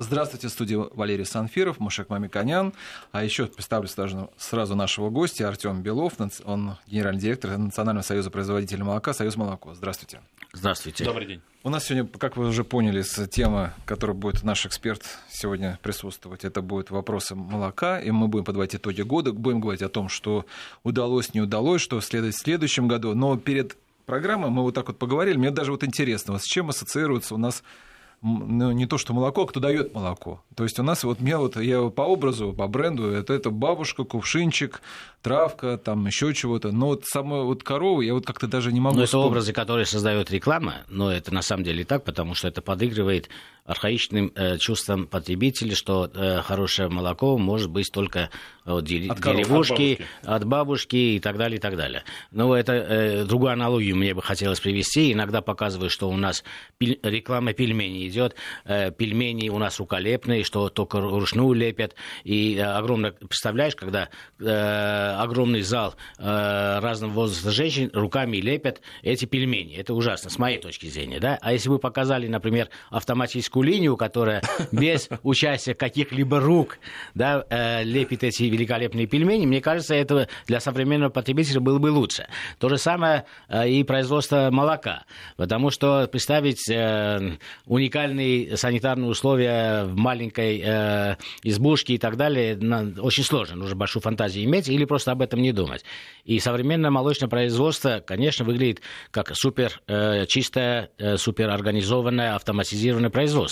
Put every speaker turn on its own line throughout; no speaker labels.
Здравствуйте, в студии Валерий Санфиров, Мушек Мамиканян. А еще представлю сразу, сразу нашего гостя Артем Белов, он генеральный директор Национального союза производителей молока «Союз молоко». Здравствуйте.
Здравствуйте.
Добрый день.
У нас сегодня, как вы уже поняли, с темы, которой будет наш эксперт сегодня присутствовать, это будут вопросы молока, и мы будем подводить итоги года, будем говорить о том, что удалось, не удалось, что следует в следующем году. Но перед программой мы вот так вот поговорили, мне даже вот интересно, вот с чем ассоциируется у нас ну, не то что молоко, а кто дает молоко. То есть у нас вот мне вот я по образу, по бренду, это, это бабушка, кувшинчик, травка, там еще чего-то. Но вот самую вот корову я вот как-то даже не могу.
Но это образы, которые создает реклама, но это на самом деле так, потому что это подыгрывает архаичным э, чувствам потребителей, что э, хорошее молоко может быть только от деревушки, от бабушки. от бабушки и так далее, и так далее. Но это э, другую аналогию мне бы хотелось привести. Иногда показываю, что у нас пель- реклама пельменей идет, э, пельмени у нас руколепные, что только ручную лепят. И э, огромно, представляешь, когда э, огромный зал э, разного возраста женщин руками лепят эти пельмени. Это ужасно, с моей точки зрения. Да? А если бы показали, например, автоматическую линию, которая без участия каких-либо рук да, э, лепит эти великолепные пельмени, мне кажется, это для современного потребителя было бы лучше. То же самое э, и производство молока. Потому что представить э, уникальные санитарные условия в маленькой избушке и так далее очень сложно. Нужно большую фантазию иметь или просто об этом не думать. И современное молочное производство, конечно, выглядит как супер чистое, супер организованное, автоматизированное производство.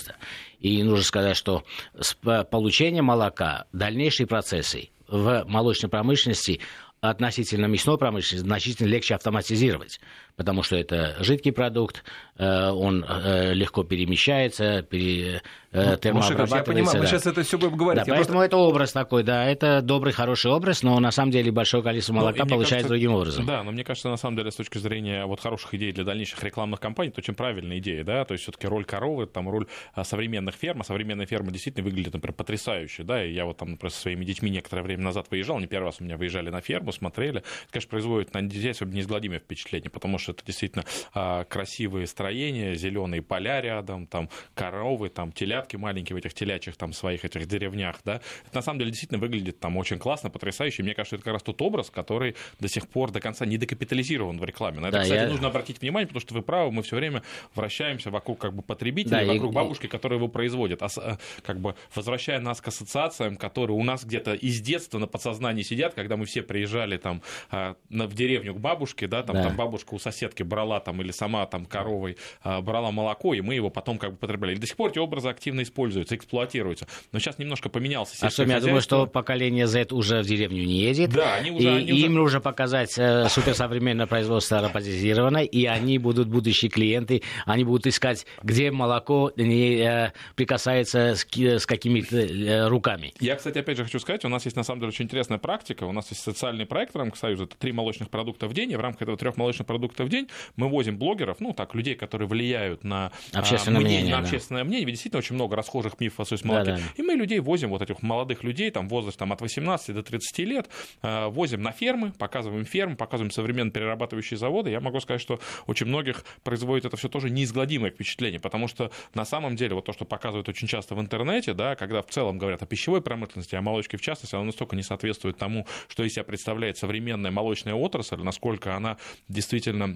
И нужно сказать, что с получением молока дальнейшие процессы в молочной промышленности относительно мясной промышленности значительно легче автоматизировать потому что это жидкий продукт, э, он э, легко перемещается, пере,
э, ну, Я понимаю, да. мы сейчас это все будем говорить.
Да, поэтому просто... это образ такой, да, это добрый, хороший образ, но на самом деле большое количество ну, молока ну, получается кажется, другим образом.
Да, но мне кажется, на самом деле, с точки зрения вот хороших идей для дальнейших рекламных кампаний, это очень правильная идея, да, то есть все-таки роль коровы, там роль а, современных ферм, а современная ферма действительно выглядит, например, потрясающе, да, и я вот там, например, со своими детьми некоторое время назад выезжал, не первый раз у меня выезжали на ферму, смотрели, это, конечно, производит на детей особенно неизгладимое впечатление, потому что это действительно а, красивые строения, зеленые поля рядом, там коровы, там телятки маленькие в этих телячьих там своих этих деревнях, да. Это на самом деле действительно выглядит там очень классно, потрясающе. Мне кажется, это как раз тот образ, который до сих пор до конца не докапитализирован в рекламе. На это, да, кстати, я... нужно обратить внимание, потому что вы правы, мы все время вращаемся вокруг как бы потребителя, да, вокруг и... бабушки, которая его производит, а, э, как бы возвращая нас к ассоциациям, которые у нас где-то из детства на подсознании сидят, когда мы все приезжали там а, в деревню к бабушке, да, там, да. там бабушка у соседки брала там или сама там коровой а, брала молоко, и мы его потом как бы потребляли. И до сих пор эти образы активно используются, эксплуатируются. Но сейчас немножко поменялся
А что, я думаю, что поколение Z уже в деревню не едет.
Да, они уже...
И
они
им уже... нужно показать э, суперсовременное производство роботизированное, и они будут будущие клиенты, они будут искать, где молоко не э, прикасается с, с какими-то э, руками.
Я, кстати, опять же хочу сказать, у нас есть на самом деле очень интересная практика. У нас есть социальный проект в рамках Союза, это три молочных продукта в день, и в рамках этого трех молочных продуктов в день мы возим блогеров, ну так, людей, которые влияют на
а, общественное, а, мнение, мнение,
на да. общественное мнение. Ведь действительно очень много расхожих мифов о соцмолоке. Да, да. И мы людей возим, вот этих молодых людей, там возраст там, от 18 до 30 лет, э, возим на фермы, показываем фермы, показываем современные перерабатывающие заводы. Я могу сказать, что очень многих производит это все тоже неизгладимое впечатление, потому что на самом деле вот то, что показывают очень часто в интернете, да, когда в целом говорят о пищевой промышленности, о молочке в частности, оно настолько не соответствует тому, что из себя представляет современная молочная отрасль, насколько она действительно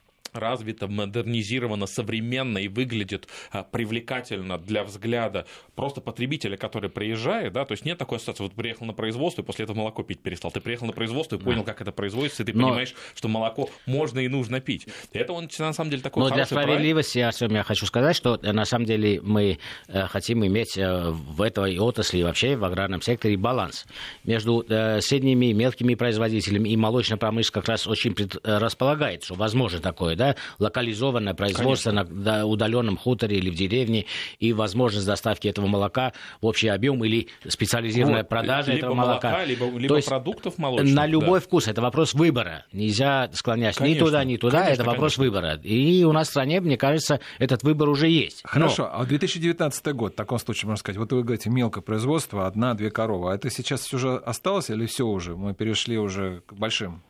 развито, модернизировано, современно и выглядит а, привлекательно для взгляда просто потребителя, который приезжает, да, то есть нет такой ассоциации, вот приехал на производство и после этого молоко пить перестал. Ты приехал на производство и понял, как это производится, и ты Но... понимаешь, что молоко можно и нужно пить. Это он на самом деле такой
Но для справедливости, проект. я хочу сказать, что э, на самом деле мы э, хотим иметь э, в этой отрасли вообще в аграрном секторе баланс между средними и мелкими производителями и молочная промышленность как раз очень располагает, что возможно такое, да, локализованное производство Конечно. на удаленном хуторе или в деревне, и возможность доставки этого молока в общий объем или специализированная вот, продажа
либо
этого молока.
молока либо, либо То есть продуктов молочных.
На любой да. вкус. Это вопрос выбора. Нельзя склоняться конечно, ни туда, ни туда. Конечно, это вопрос конечно. выбора. И у нас в стране, мне кажется, этот выбор уже есть.
Хорошо. Но... А 2019 год, в таком случае, можно сказать, вот вы говорите, мелкое производство, одна-две коровы. А это сейчас уже осталось или все уже? Мы перешли уже к большим?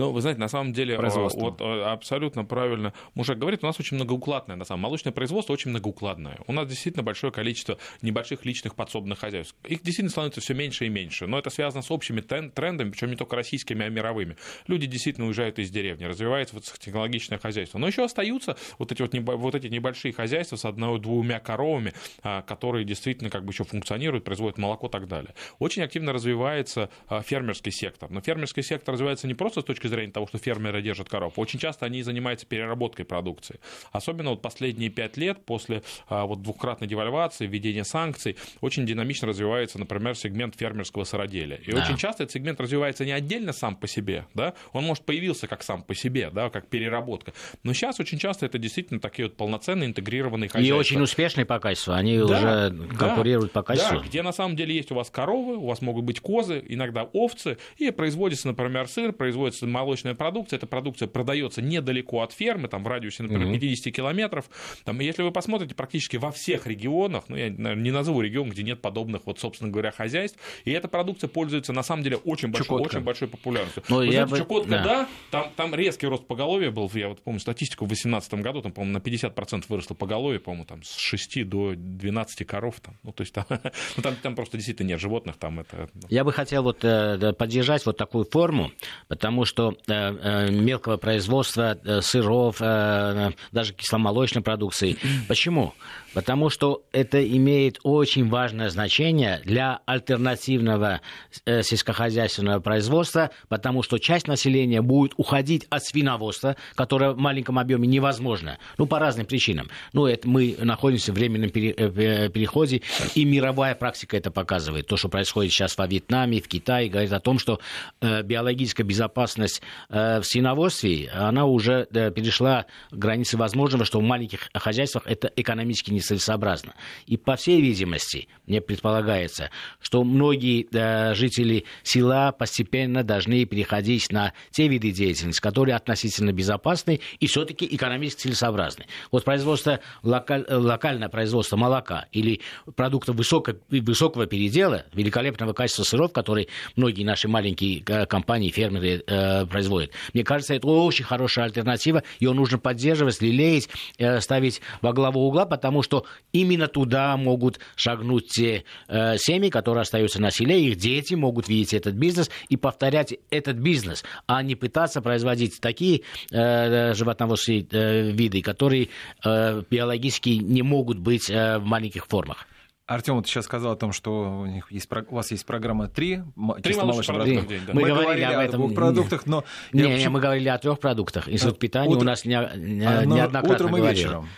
Ну, вы знаете, на самом деле, вот абсолютно правильно мужик говорит, у нас очень многоукладное, на самом молочное производство очень многоукладное. У нас действительно большое количество небольших личных подсобных хозяйств. Их действительно становится все меньше и меньше, но это связано с общими трендами, причем не только российскими, а мировыми. Люди действительно уезжают из деревни, развивается высокотехнологичное хозяйство. Но еще остаются вот эти, вот, вот эти небольшие хозяйства с одной-двумя коровами, а, которые действительно как бы еще функционируют, производят молоко и так далее. Очень активно развивается а, фермерский сектор. Но фермерский сектор развивается не просто с точки зрения того, что фермеры держат коров. Очень часто они занимаются переработкой продукции. Особенно вот последние пять лет после а, вот двукратной девальвации, введения санкций, очень динамично развивается, например, сегмент фермерского сыроделия. И да. очень часто этот сегмент развивается не отдельно сам по себе, да, он может появился как сам по себе, да, как переработка. Но сейчас очень часто это действительно такие вот полноценные интегрированные хозяйства.
И очень успешные по качеству, они да, уже конкурируют да, по качеству.
Да, где на самом деле есть у вас коровы, у вас могут быть козы, иногда овцы, и производится, например, сыр, производится молочная продукция, эта продукция продается недалеко от фермы, там в радиусе, например, 50 километров. Там, если вы посмотрите, практически во всех регионах, ну, я наверное, не назову регион, где нет подобных, вот, собственно говоря, хозяйств, и эта продукция пользуется, на самом деле, очень большой, очень большой популярностью. Но ну, вы знаете, бы... Чукотка, да, да там, там резкий рост поголовья был, я вот помню статистику в 2018 году, там, по-моему, на 50% выросло поголовье, по-моему, там с 6 до 12 коров, там, ну, то есть там, ну, там, там просто действительно нет животных, там это...
Ну. Я бы хотел вот э, поддержать вот такую форму, потому что э, э, мелкого производства э, сыров, даже кисломолочной продукции. Почему? Потому что это имеет очень важное значение для альтернативного э, сельскохозяйственного производства, потому что часть населения будет уходить от свиноводства, которое в маленьком объеме невозможно, ну, по разным причинам. Ну, это мы находимся в временном пере, э, переходе, и мировая практика это показывает. То, что происходит сейчас во Вьетнаме, в Китае, говорит о том, что э, биологическая безопасность э, в свиноводстве, она уже э, перешла границы возможного, что в маленьких хозяйствах это экономически нецелесообразно. И, по всей видимости, мне предполагается, что многие э, жители села постепенно должны переходить на те виды деятельности, которые относительно безопасны и все-таки экономически целесообразны. Вот производство, локаль, локальное производство молока или продуктов высоко, высокого передела, великолепного качества сыров, которые многие наши маленькие э, компании, фермеры э, производят. Мне кажется, это очень хорошая альтернатива, ее нужно поддерживать, лелеять, э, ставить во главу угла, потому что что именно туда могут шагнуть те э, семьи, которые остаются на селе, их дети могут видеть этот бизнес и повторять этот бизнес, а не пытаться производить такие э, животноводные э, виды, которые э, биологически не могут быть э, в маленьких формах.
Артем вот сейчас сказал о том, что у, них есть, у вас есть программа 3,
три молочных продуктов в день.
Да. Мы, мы говорили об этом.
О продуктах, но...
Не, не, почему... мы говорили о трех продуктах. Институт а, питания утро... у нас не, не, а, неоднократно
утром и вечером.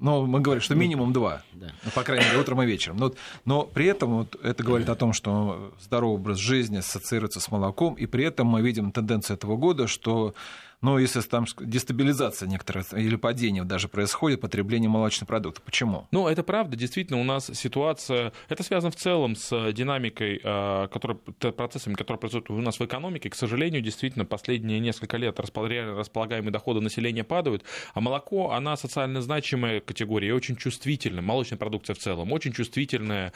Но мы говорим, что минимум два. Да. Ну, по крайней мере, утром и вечером. Но, но при этом вот, это говорит о том, что здоровый образ жизни ассоциируется с молоком, и при этом мы видим тенденцию этого года, что но если там дестабилизация некоторая или падение даже происходит, потребление молочных продуктов. Почему?
Ну, это правда. Действительно, у нас ситуация... Это связано в целом с динамикой, а, которая, процессами, которые происходят у нас в экономике. К сожалению, действительно, последние несколько лет располагаемые доходы населения падают, а молоко, она социально значимая категория очень чувствительная, молочная продукция в целом, очень чувствительная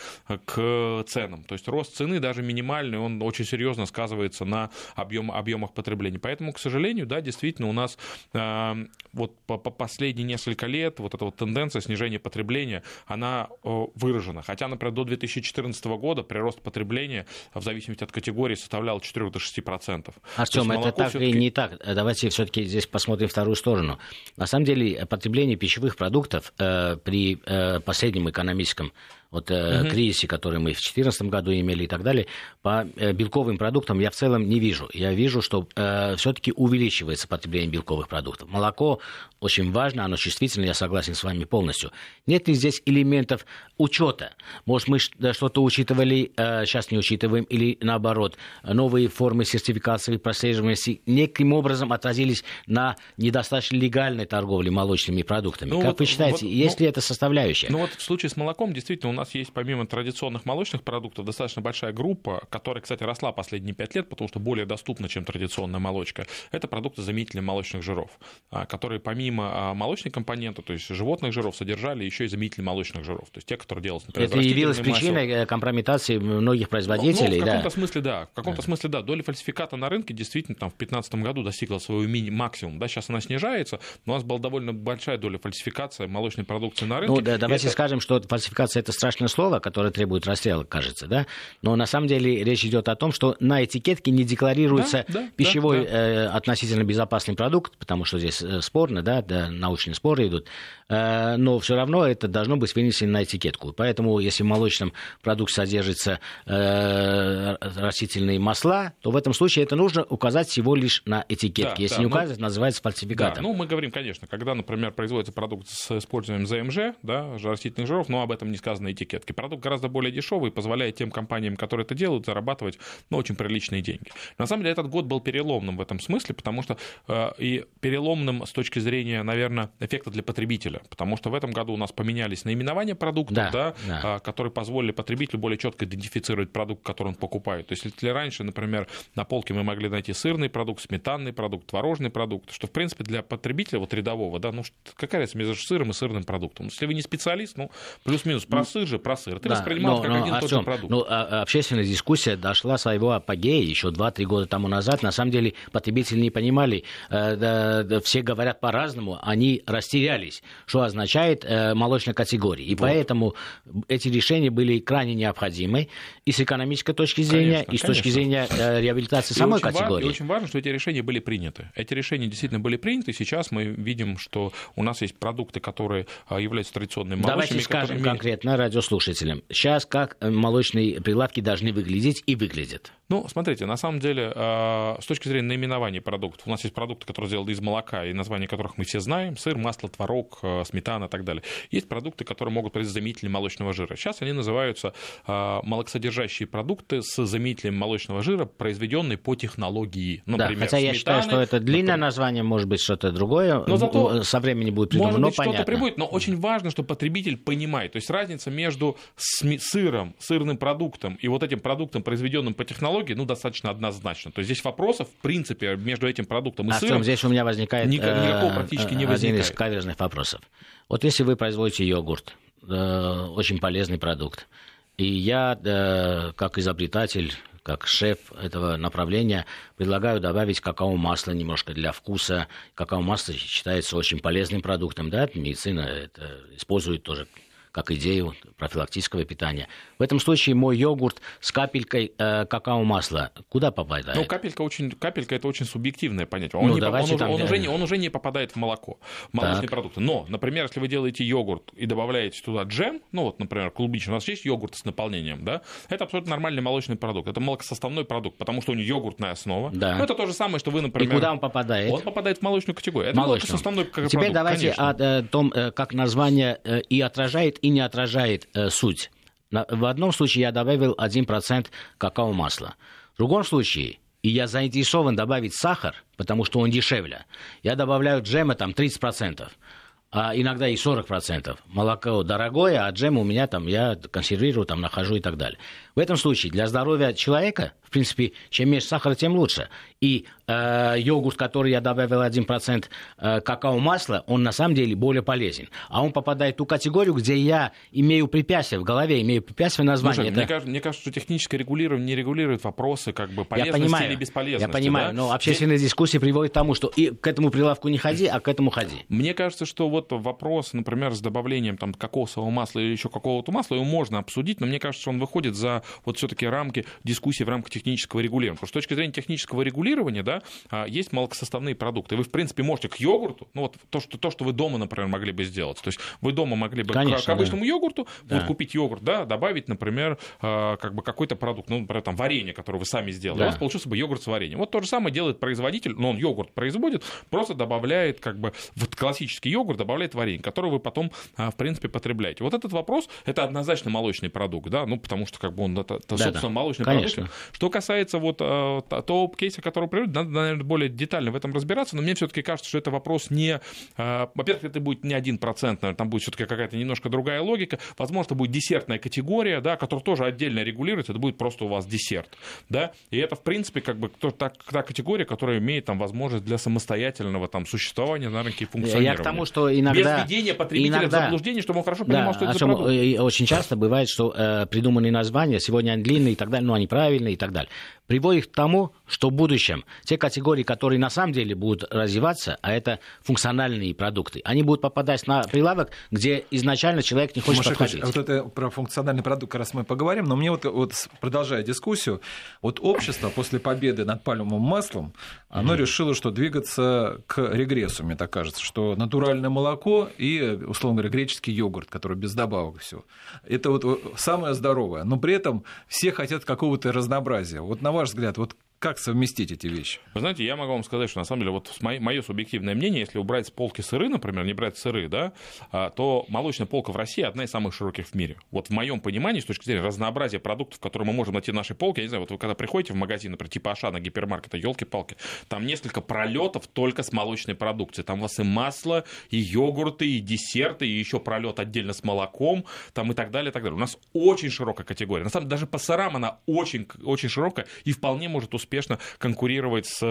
к ценам. То есть рост цены, даже минимальный, он очень серьезно сказывается на объем, объемах потребления. Поэтому, к сожалению, да, действительно у нас э, вот по, по последние несколько лет вот эта вот тенденция снижения потребления, она э, выражена. Хотя, например, до 2014 года прирост потребления в зависимости от категории составлял 4 до 6 процентов.
Артем, это так и не так. Давайте все-таки здесь посмотрим вторую сторону. На самом деле потребление пищевых продуктов э, при э, последнем экономическом вот угу. кризисе, который мы в 2014 году имели и так далее, по э, белковым продуктам я в целом не вижу. Я вижу, что э, все-таки увеличивается потребление белковых продуктов. Молоко очень важно, оно чувствительно, я согласен с вами полностью. Нет ли здесь элементов учета? Может, мы что-то учитывали, э, сейчас не учитываем, или наоборот, новые формы сертификации, прослеживаемости неким образом отразились на недостаточно легальной торговле молочными продуктами. Ну, как вот, вы считаете, вот, есть ну, ли это составляющая?
Ну вот в случае с молоком действительно у нас нас есть помимо традиционных молочных продуктов достаточно большая группа, которая, кстати, росла последние пять лет, потому что более доступна, чем традиционная молочка. Это продукты заменители молочных жиров, а, которые помимо а, молочной компоненты, то есть животных жиров, содержали еще и заменители молочных жиров. То есть те, которые делаются,
например, Это явилось причиной масел. Э, компрометации многих производителей.
Ну, ну, в каком-то да. смысле, да. В каком-то да. смысле, да. Доля фальсификата на рынке действительно там в 2015 году достигла своего мини максимум. Да, сейчас она снижается, но у нас была довольно большая доля фальсификации молочной продукции на рынке.
Ну, да, давайте это... скажем, что фальсификация это страшное слово, которое требует расстрела, кажется, да. Но на самом деле речь идет о том, что на этикетке не декларируется да, да, пищевой да, да. Э, относительно безопасный продукт, потому что здесь э, спорно, да, да научные споры идут. Э, но все равно это должно быть вынесено на этикетку. Поэтому, если в молочном продукте содержится э, растительные масла, то в этом случае это нужно указать всего лишь на этикетке. Да, если да, не указывать, ну, называется фальсификатом.
Да, ну, мы говорим, конечно, когда, например, производится продукт с использованием ЗМЖ, да, растительных жиров, но об этом не сказано на этикетке. Продукт гораздо более дешевый и позволяет тем компаниям, которые это делают, зарабатывать ну, очень приличные деньги. На самом деле этот год был переломным в этом смысле, потому что э, и переломным с точки зрения, наверное, эффекта для потребителя потому что в этом году у нас поменялись наименования продуктов, да, да, да. А, которые позволили потребителю более четко идентифицировать продукт, который он покупает. То есть если раньше, например, на полке мы могли найти сырный продукт, сметанный продукт, творожный продукт, что, в принципе, для потребителя, вот рядового, да, ну какая разница между сыром и сырным продуктом? Если вы не специалист, ну, плюс-минус, про ну, сыр же, про сыр. Ты да, воспринимал но, как но, один и тот же продукт.
Ну, а, а общественная дискуссия дошла своего апогея еще 2-3 года тому назад. На самом деле потребители не понимали, э, да, да, все говорят по-разному, они растерялись что означает э, молочной категории. И вот. поэтому эти решения были крайне необходимы и с экономической точки зрения, конечно, и с точки зрения э, реабилитации и самой категории.
и очень важно, что эти решения были приняты. Эти решения действительно были приняты. Сейчас мы видим, что у нас есть продукты, которые э, являются традиционными молочными.
Давайте скажем которыми... конкретно радиослушателям. Сейчас как э, молочные прилавки должны выглядеть и выглядят?
Ну, смотрите, на самом деле, э, с точки зрения наименования продуктов, у нас есть продукты, которые сделаны из молока, и названия которых мы все знаем, сыр, масло, творог, э, сметана и так далее. Есть продукты, которые могут произвести заменители молочного жира. Сейчас они называются э, молокосодержащие продукты с заменителем молочного жира, произведенные по технологии.
Например, да, хотя сметаны, я считаю, что это длинное например. название, может быть, что-то другое, но зато со временем будет придумано, может быть,
что-то прибудет, но очень важно, что потребитель понимает. То есть разница между сыром, сырным продуктом и вот этим продуктом, произведенным по технологии, ну, достаточно однозначно. То есть здесь вопросов, в принципе, между этим продуктом и
а
сыром...
здесь у меня возникает
никакого э, практически не возникает.
Один из каверзных вопросов. Вот если вы производите йогурт, э, очень полезный продукт, и я, э, как изобретатель, как шеф этого направления, предлагаю добавить какао-масло немножко для вкуса. Какао-масло считается очень полезным продуктом, да, медицина это использует тоже как идею профилактического питания. В этом случае мой йогурт с капелькой э, какао-масла куда попадает?
Ну, капелька, очень, капелька это очень субъективное понятие. Он, ну, не, он, уже, там, он, уже не, он уже не попадает в молоко, в молочные так. продукты. Но, например, если вы делаете йогурт и добавляете туда джем, ну вот, например, клубничный, у нас есть йогурт с наполнением, да, это абсолютно нормальный молочный продукт. Это молокосоставной продукт, потому что у него йогуртная основа. Да. Ну, это то же самое, что вы, например...
И куда он попадает?
Он попадает в молочную категорию. Это
молокосоставной Теперь продукт, давайте конечно. о, о том, э, как название э, и отражает, и не отражает э, суть. В одном случае я добавил 1% какао-масла. В другом случае, и я заинтересован добавить сахар, потому что он дешевле, я добавляю джема там 30%. А иногда и 40%. Молоко дорогое, а джем у меня там, я консервирую, там нахожу и так далее. В этом случае для здоровья человека, принципе, чем меньше сахара, тем лучше. И э, йогурт, который я добавил 1% э, какао-масла, он на самом деле более полезен. А он попадает в ту категорию, где я имею препятствие в голове, имею препятствие названия. Слушай,
это... мне, кажется, мне кажется, что техническое регулирование не регулирует вопросы как бы полезности я понимаю, или бесполезности.
Я понимаю, да? но общественная Здесь... дискуссия приводит к тому, что и к этому прилавку не ходи, а к этому ходи.
Мне кажется, что вот вопрос, например, с добавлением там, кокосового масла или еще какого-то масла, его можно обсудить, но мне кажется, что он выходит за вот все-таки рамки дискуссии в рамках технического регулирования. Потому что с точки зрения технического регулирования, да, а, есть молокосоставные продукты. Вы, в принципе, можете к йогурту, ну вот то, что, то, что вы дома, например, могли бы сделать. То есть вы дома могли бы Конечно, к, к обычному да. йогурту да. вот, купить йогурт, да, добавить, например, а, как бы какой-то продукт, ну, например, там варенье, которое вы сами сделали. Да. У вас получился бы йогурт с вареньем. Вот то же самое делает производитель, но он йогурт производит, просто добавляет как бы в классический йогурт добавляет варенье, которое вы потом, а, в принципе, потребляете. Вот этот вопрос, это однозначно молочный продукт, да, ну, потому что как бы он, это, это да, собственно, да. молочный Конечно. продукт. Что касается вот э, того кейса, который приводит, надо, наверное, более детально в этом разбираться, но мне все-таки кажется, что это вопрос не... Э, во-первых, это будет не один процент, наверное, там будет все-таки какая-то немножко другая логика. Возможно, это будет десертная категория, да, которая тоже отдельно регулируется, это будет просто у вас десерт, да, и это, в принципе, как бы та, та категория, которая имеет там возможность для самостоятельного там существования на рынке и функционирования.
Я к тому, что иногда...
Без введения потребителя иногда... в заблуждение, чтобы он хорошо понимал,
да,
что это
за продукт. Очень часто бывает, что э, придуманные названия, сегодня они длинные и так далее, но они правильные и так далее приводит к тому, что в будущем те категории, которые на самом деле будут развиваться, а это функциональные продукты, они будут попадать на прилавок, где изначально человек не хочет Маша, подходить.
Вот это про функциональный продукт как раз мы поговорим, но мне вот, вот продолжая дискуссию, вот общество после победы над пальмовым маслом, оно mm-hmm. решило, что двигаться к регрессу, мне так кажется, что натуральное молоко и, условно говоря, греческий йогурт, который без добавок все. Это вот самое здоровое, но при этом все хотят какого-то разнообразия. Вот на ваш взгляд, вот как совместить эти вещи?
Вы знаете, я могу вам сказать, что на самом деле, вот мое субъективное мнение, если убрать с полки сыры, например, не брать сыры, да, а, то молочная полка в России одна из самых широких в мире. Вот в моем понимании, с точки зрения разнообразия продуктов, которые мы можем найти в нашей полке, я не знаю, вот вы когда приходите в магазин, например, типа Ашана, гипермаркета, елки-палки, там несколько пролетов только с молочной продукцией. Там у вас и масло, и йогурты, и десерты, и еще пролет отдельно с молоком, там и так далее, и так далее. У нас очень широкая категория. На самом деле, даже по сырам она очень, очень широкая и вполне может успеть успешно конкурировать с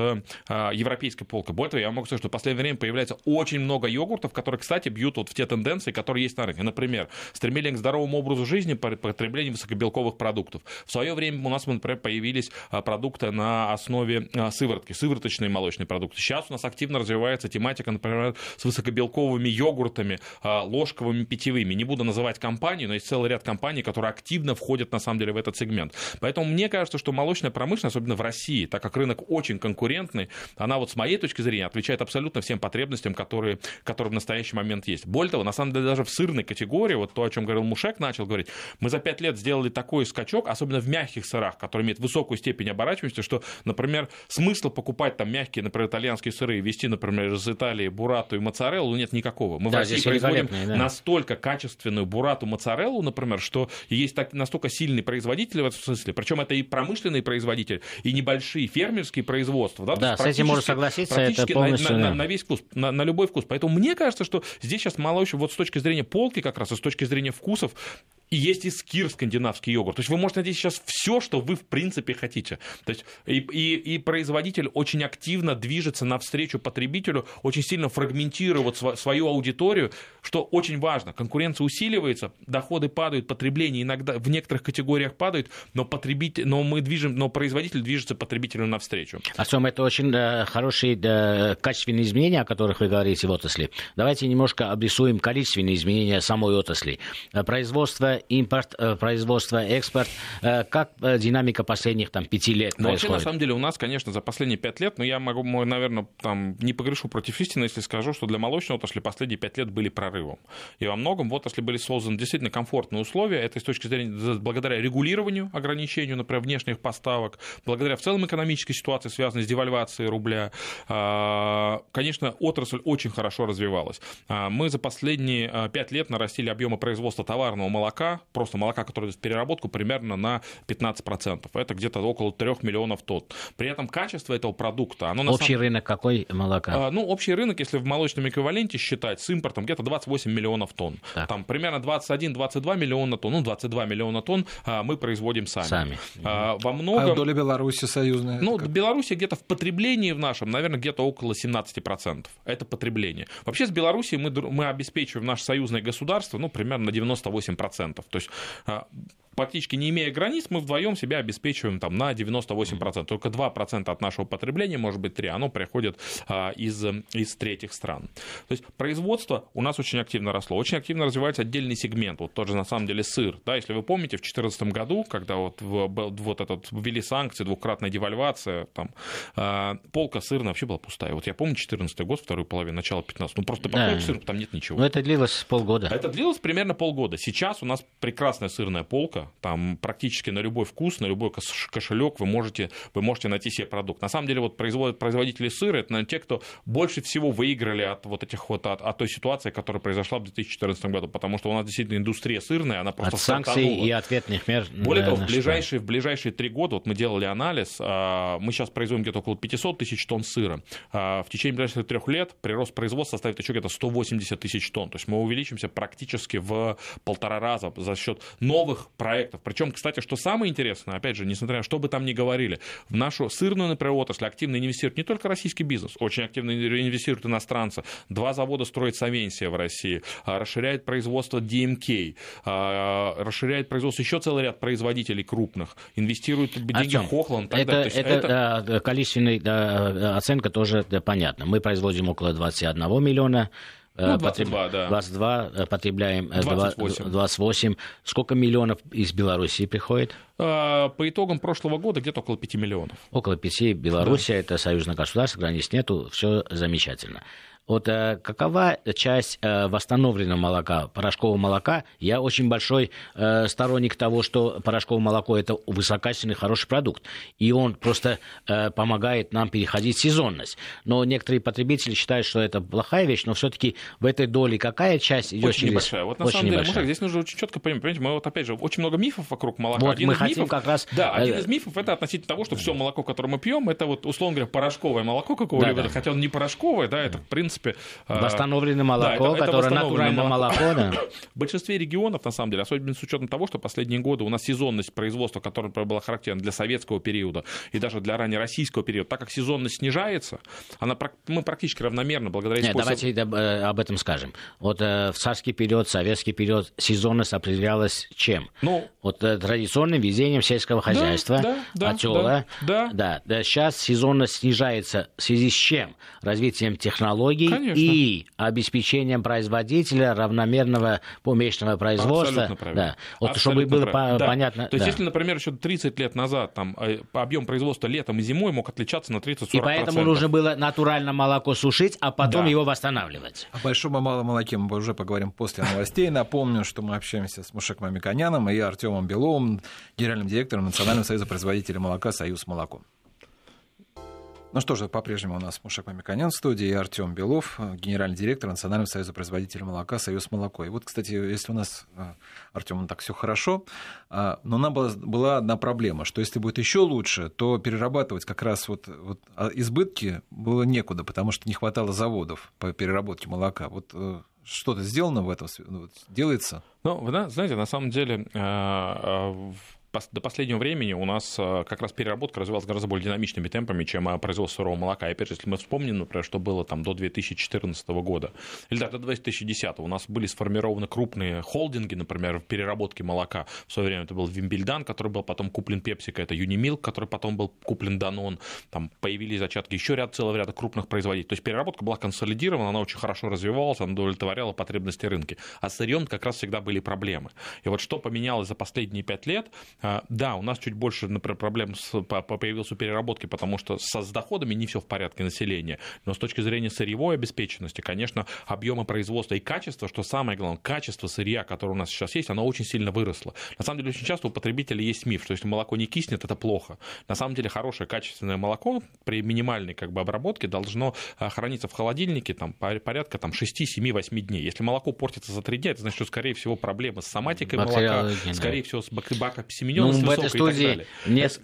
а, европейской полкой. Более того, я могу сказать, что в последнее время появляется очень много йогуртов, которые, кстати, бьют вот в те тенденции, которые есть на рынке. Например, стремление к здоровому образу жизни, потребление высокобелковых продуктов. В свое время у нас, например, появились а, продукты на основе а, сыворотки, сывороточные молочные продукты. Сейчас у нас активно развивается тематика, например, с высокобелковыми йогуртами, ложковыми, питьевыми. Не буду называть компании, но есть целый ряд компаний, которые активно входят, на самом деле, в этот сегмент. Поэтому мне кажется, что молочная промышленность, особенно в России, России, так как рынок очень конкурентный, она вот с моей точки зрения отвечает абсолютно всем потребностям, которые, которые в настоящий момент есть. Более того, на самом деле даже в сырной категории, вот то, о чем говорил Мушек, начал говорить, мы за пять лет сделали такой скачок, особенно в мягких сырах, которые имеют высокую степень оборачиваемости, что, например, смысла покупать там мягкие, например, итальянские сыры и вести, например, из Италии бурату и моцареллу нет никакого. Мы да, в России производим да. настолько качественную бурату моцареллу, например, что есть так, настолько сильный производитель в этом смысле, причем это и промышленный производитель, и небольшой большие фермерские производства. Да,
да с этим можно согласиться, это полностью...
На, на, на весь вкус, на, на любой вкус. Поэтому мне кажется, что здесь сейчас молочь, вот с точки зрения полки как раз, и с точки зрения вкусов, и есть и скир скандинавский йогурт. То есть вы можете найти сейчас все, что вы в принципе хотите. То есть и, и, и производитель очень активно движется навстречу потребителю, очень сильно фрагментирует свою аудиторию, что очень важно. Конкуренция усиливается, доходы падают, потребление иногда в некоторых категориях падает, но потребитель, но мы движем, но производитель движется потребителю навстречу.
Артем, это очень да, хорошие да, качественные изменения, о которых вы говорите в отрасли. Давайте немножко обрисуем количественные изменения самой отрасли. Производство импорт, э, производство, экспорт. Э, как э, динамика последних там, пяти лет
ну, Вообще, на самом деле, у нас, конечно, за последние пять лет, но я могу, наверное, там, не погрешу против истины, если скажу, что для молочной отрасли последние пять лет были прорывом. И во многом в отрасли были созданы действительно комфортные условия. Это с точки зрения, благодаря регулированию, ограничению, например, внешних поставок, благодаря в целом экономической ситуации, связанной с девальвацией рубля. А, конечно, отрасль очень хорошо развивалась. А, мы за последние пять лет нарастили объемы производства товарного молока просто молока, которое идет в переработку, примерно на 15%. Это где-то около 3 миллионов тонн. При этом качество этого продукта... Оно
общий самом... рынок какой молока?
А, ну, общий рынок, если в молочном эквиваленте считать, с импортом где-то 28 миллионов тонн. Так. Там примерно 21-22 миллиона тонн, ну, 22 миллиона тонн а, мы производим сами.
Сами.
А, во многом...
А доля Беларуси союзная?
Ну, как? Беларуси где-то в потреблении в нашем, наверное, где-то около 17%. Это потребление. Вообще с Беларусью мы, мы обеспечиваем наше союзное государство, ну, примерно на 98%. То есть а, практически не имея границ, мы вдвоем себя обеспечиваем там, на 98%. Только 2% от нашего потребления, может быть 3%, оно приходит а, из, из третьих стран. То есть производство у нас очень активно росло. Очень активно развивается отдельный сегмент. Вот тоже на самом деле сыр. Да, если вы помните, в 2014 году, когда вот, в, вот этот, ввели санкции, двукратная девальвация, там, а, полка сырная вообще была пустая. Вот я помню 2014 год, вторую половину, начало 15 Ну просто
да.
сыр, там нет ничего.
Но это длилось полгода.
Это длилось примерно полгода. Сейчас у нас прекрасная сырная полка, там практически на любой вкус, на любой кошелек вы можете, вы можете найти себе продукт. На самом деле вот производители сыра это наверное, те, кто больше всего выиграли от вот этих вот от, от той ситуации, которая произошла в 2014 году, потому что у нас действительно индустрия сырная, она просто
от санкций и ответных мер.
Более того, в ближайшие, в ближайшие три года, вот мы делали анализ, а, мы сейчас производим где-то около 500 тысяч тонн сыра. А, в течение ближайших трех лет прирост производства составит еще где-то 180 тысяч тонн. То есть мы увеличимся практически в полтора раза за счет новых проектов. Причем, кстати, что самое интересное, опять же, несмотря на что бы там ни говорили, в нашу сырную, например, отрасль активно инвестирует не только российский бизнес, очень активно инвестируют иностранцы. Два завода строит Савенсия в России, а, расширяет производство DMK, а, расширяет производство еще целый ряд производителей крупных, инвестирует деньги
Артем,
Хохланд.
Это, это, это, это количественная да, оценка тоже да, понятна. Мы производим около 21 миллиона ну, 22, да. 22 э, потребляем 28. Э, 28. Сколько миллионов из Белоруссии приходит?
По итогам прошлого года где-то около 5 миллионов.
Около 5. Белоруссия, да. это союзное государство, границ нету, все замечательно. Вот э, какова часть э, восстановленного молока, порошкового молока? Я очень большой э, сторонник того, что порошковое молоко это высококачественный, хороший продукт. И он просто э, помогает нам переходить сезонность. Но некоторые потребители считают, что это плохая вещь, но все-таки в этой доле какая часть идет
Очень через... небольшая. Вот на очень самом деле, мужик, здесь нужно очень четко понимать. Понимаете, мы вот опять же, очень много мифов вокруг молока.
Вот один мы хотим мифов, как раз...
Да, один э, из мифов это относительно того, что все молоко, которое мы пьем, это вот, условно говоря, порошковое молоко какого-либо, да, да. хотя он не порошковое, да, это в принципе принципе...
А, восстановленное молоко, да, это, которое это натуральное молоко. да.
В большинстве регионов, на самом деле, особенно с учетом того, что последние годы у нас сезонность производства, которая была характерна для советского периода и даже для ранее российского периода, так как сезонность снижается, она, мы практически равномерно благодаря
Нет, давайте э, об этом скажем. Вот э, в царский период, советский период сезонность определялась чем? Ну, вот э, традиционным везением сельского хозяйства, да, да, отела. Да, да. да. Сейчас сезонность снижается в связи с чем? Развитием технологий, технологий Конечно. и обеспечением производителя равномерного помесячного производства. Да. Вот Абсолютно чтобы было правильно. да. понятно.
То есть, да. если, например, еще 30 лет назад там, э, объем производства летом и зимой мог отличаться на 30-40%.
И поэтому нужно было натурально молоко сушить, а потом да. его восстанавливать.
О большом и малом молоке мы уже поговорим после новостей. Напомню, что мы общаемся с Мушек Мамиканяном и Артемом Беловым, генеральным директором Национального союза производителей молока «Союз молоко». Ну что же, по-прежнему у нас Мушек Мамиканян в студии и Артем Белов, генеральный директор Национального союза производителей молока «Союз молоко». И вот, кстати, если у нас, э, Артем, ну так все хорошо, а, но нам была, была одна проблема, что если будет еще лучше, то перерабатывать как раз вот, вот а избытки было некуда, потому что не хватало заводов по переработке молока. Вот э, что-то сделано в этом, вот, делается?
Ну, вы знаете, на самом деле э, до последнего времени у нас э, как раз переработка развивалась гораздо более динамичными темпами, чем э, производство сырого молока. И опять же, если мы вспомним, например, что было там до 2014 года, или да, до 2010, у нас были сформированы крупные холдинги, например, в переработке молока. В свое время это был Вимбельдан, который был потом куплен Пепсика, это Юнимилк, который потом был куплен Данон, там появились зачатки еще ряд, целого ряда крупных производителей. То есть переработка была консолидирована, она очень хорошо развивалась, она удовлетворяла потребности рынка. А с сырьем как раз всегда были проблемы. И вот что поменялось за последние пять лет, да, у нас чуть больше, например, проблем с, появилась у переработки, потому что со, с доходами не все в порядке населения. Но с точки зрения сырьевой обеспеченности, конечно, объемы производства и качества, что самое главное, качество сырья, которое у нас сейчас есть, оно очень сильно выросло. На самом деле, очень часто у потребителей есть миф, что если молоко не киснет, это плохо. На самом деле, хорошее качественное молоко при минимальной как бы, обработке должно а, храниться в холодильнике там, порядка там, 6, 7, 8 дней. Если молоко портится за 3 дня, это значит, что, скорее всего, проблемы с соматикой молока, скорее всего, с бакопсемененностью ну,
в этой студии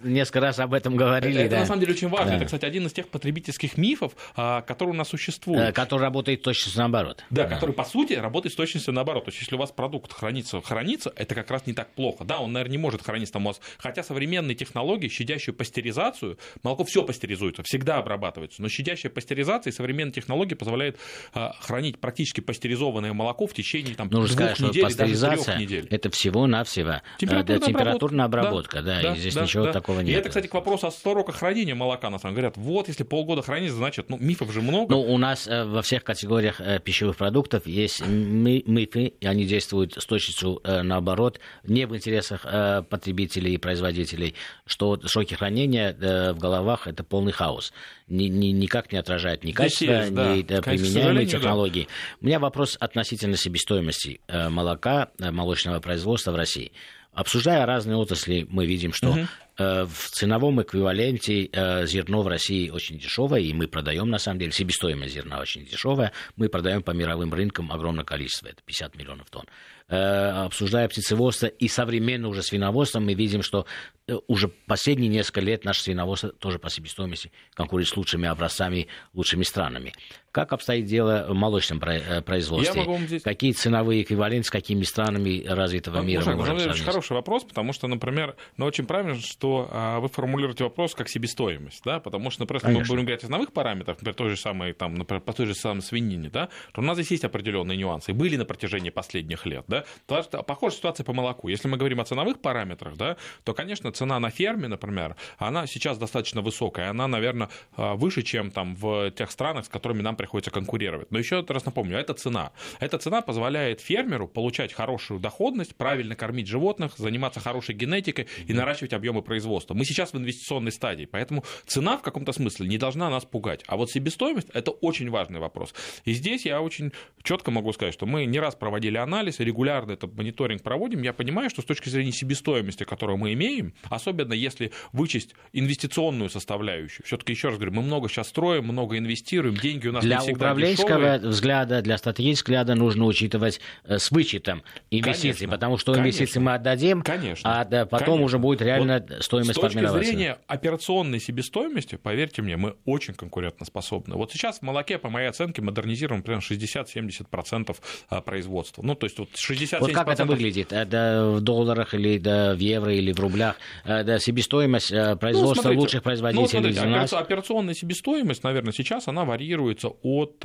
несколько раз об этом говорили.
Это, да. на самом деле очень важно. Да. Это, кстати, один из тех потребительских мифов, а, который у нас существует.
Э, который работает точно наоборот.
Да, да, который, по сути, работает с точностью наоборот. То есть, если у вас продукт хранится, хранится, это как раз не так плохо. Да, он, наверное, не может храниться там у вас. Хотя современные технологии, щадящую пастеризацию, молоко все пастеризуется, всегда обрабатывается. Но щадящая пастеризация и современные технологии позволяют а, хранить практически пастеризованное молоко в течение там,
Нужно двух сказать, недель, даже трех недель. Это всего-навсего э, температурная, температурная обработка. обработка да, да, и здесь да, ничего да. такого нет. И
это, кстати, к вопросу о сроках хранения молока, на самом деле. Говорят, вот, если полгода хранить, значит, ну, мифов же много.
Ну, у нас э, во всех категориях э, пищевых продуктов есть мифы, и они действуют с точностью э, наоборот, не в интересах э, потребителей и производителей, что сроки хранения э, в головах это полный хаос. Ни, ни, никак не отражает ни качество, есть, да. ни да, применяемые технологии. Да. У меня вопрос относительно себестоимости э, молока, э, молочного производства в России. Обсуждая разные отрасли, мы видим, что угу. э, в ценовом эквиваленте э, зерно в России очень дешевое, и мы продаем, на самом деле, себестоимость зерна очень дешевая. Мы продаем по мировым рынкам огромное количество, это 50 миллионов тонн. Э, обсуждая птицеводство и современно уже свиноводство, мы видим, что э, уже последние несколько лет наше свиноводство тоже по себестоимости конкурирует с лучшими образцами, лучшими странами. Как обстоит дело в молочном э, производстве? Здесь... Какие ценовые эквиваленты с какими странами развитого ну, мира
Это очень хороший вопрос, потому что, например, ну, очень правильно, что а, вы формулируете вопрос как себестоимость, да, потому что, например, Конечно. мы будем говорить о ценовых параметрах, например, той же самой, там, например, по той же самой свинине, да, то у нас здесь есть определенные нюансы, были на протяжении последних лет, да, да? Похожая ситуация по молоку. Если мы говорим о ценовых параметрах, да, то, конечно, цена на ферме, например, она сейчас достаточно высокая. Она, наверное, а, выше, чем там в тех странах, с которыми нам приходится конкурировать. Но еще раз напомню, это цена. Эта цена позволяет фермеру получать хорошую доходность, правильно кормить животных, заниматься хорошей генетикой и наращивать объемы производства. Мы сейчас в инвестиционной стадии, поэтому цена в каком-то смысле не должна нас пугать. А вот себестоимость – это очень важный вопрос. И здесь я очень четко могу сказать, что мы не раз проводили анализ, регулярно этот мониторинг проводим, я понимаю, что с точки зрения себестоимости, которую мы имеем, особенно если вычесть инвестиционную составляющую, все-таки еще раз говорю, мы много сейчас строим, много инвестируем, деньги у нас
для
не всегда
управленческого
дешевые.
взгляда, для стратегического взгляда нужно учитывать э, с вычетом инвестиций, конечно, потому что конечно, инвестиции мы отдадим, конечно, а потом конечно. уже будет реально вот стоимость
С точки зрения операционной себестоимости, поверьте мне, мы очень конкурентоспособны. Вот сейчас в молоке, по моей оценке, модернизируем примерно 60-70% а, производства. Ну, то есть вот 60
вот как это выглядит? Это в долларах или да, в евро или в рублях? Да, себестоимость э, производства ну, смотрите, лучших производителей? Ну, смотрите,
нас... операционная себестоимость, наверное, сейчас она варьируется от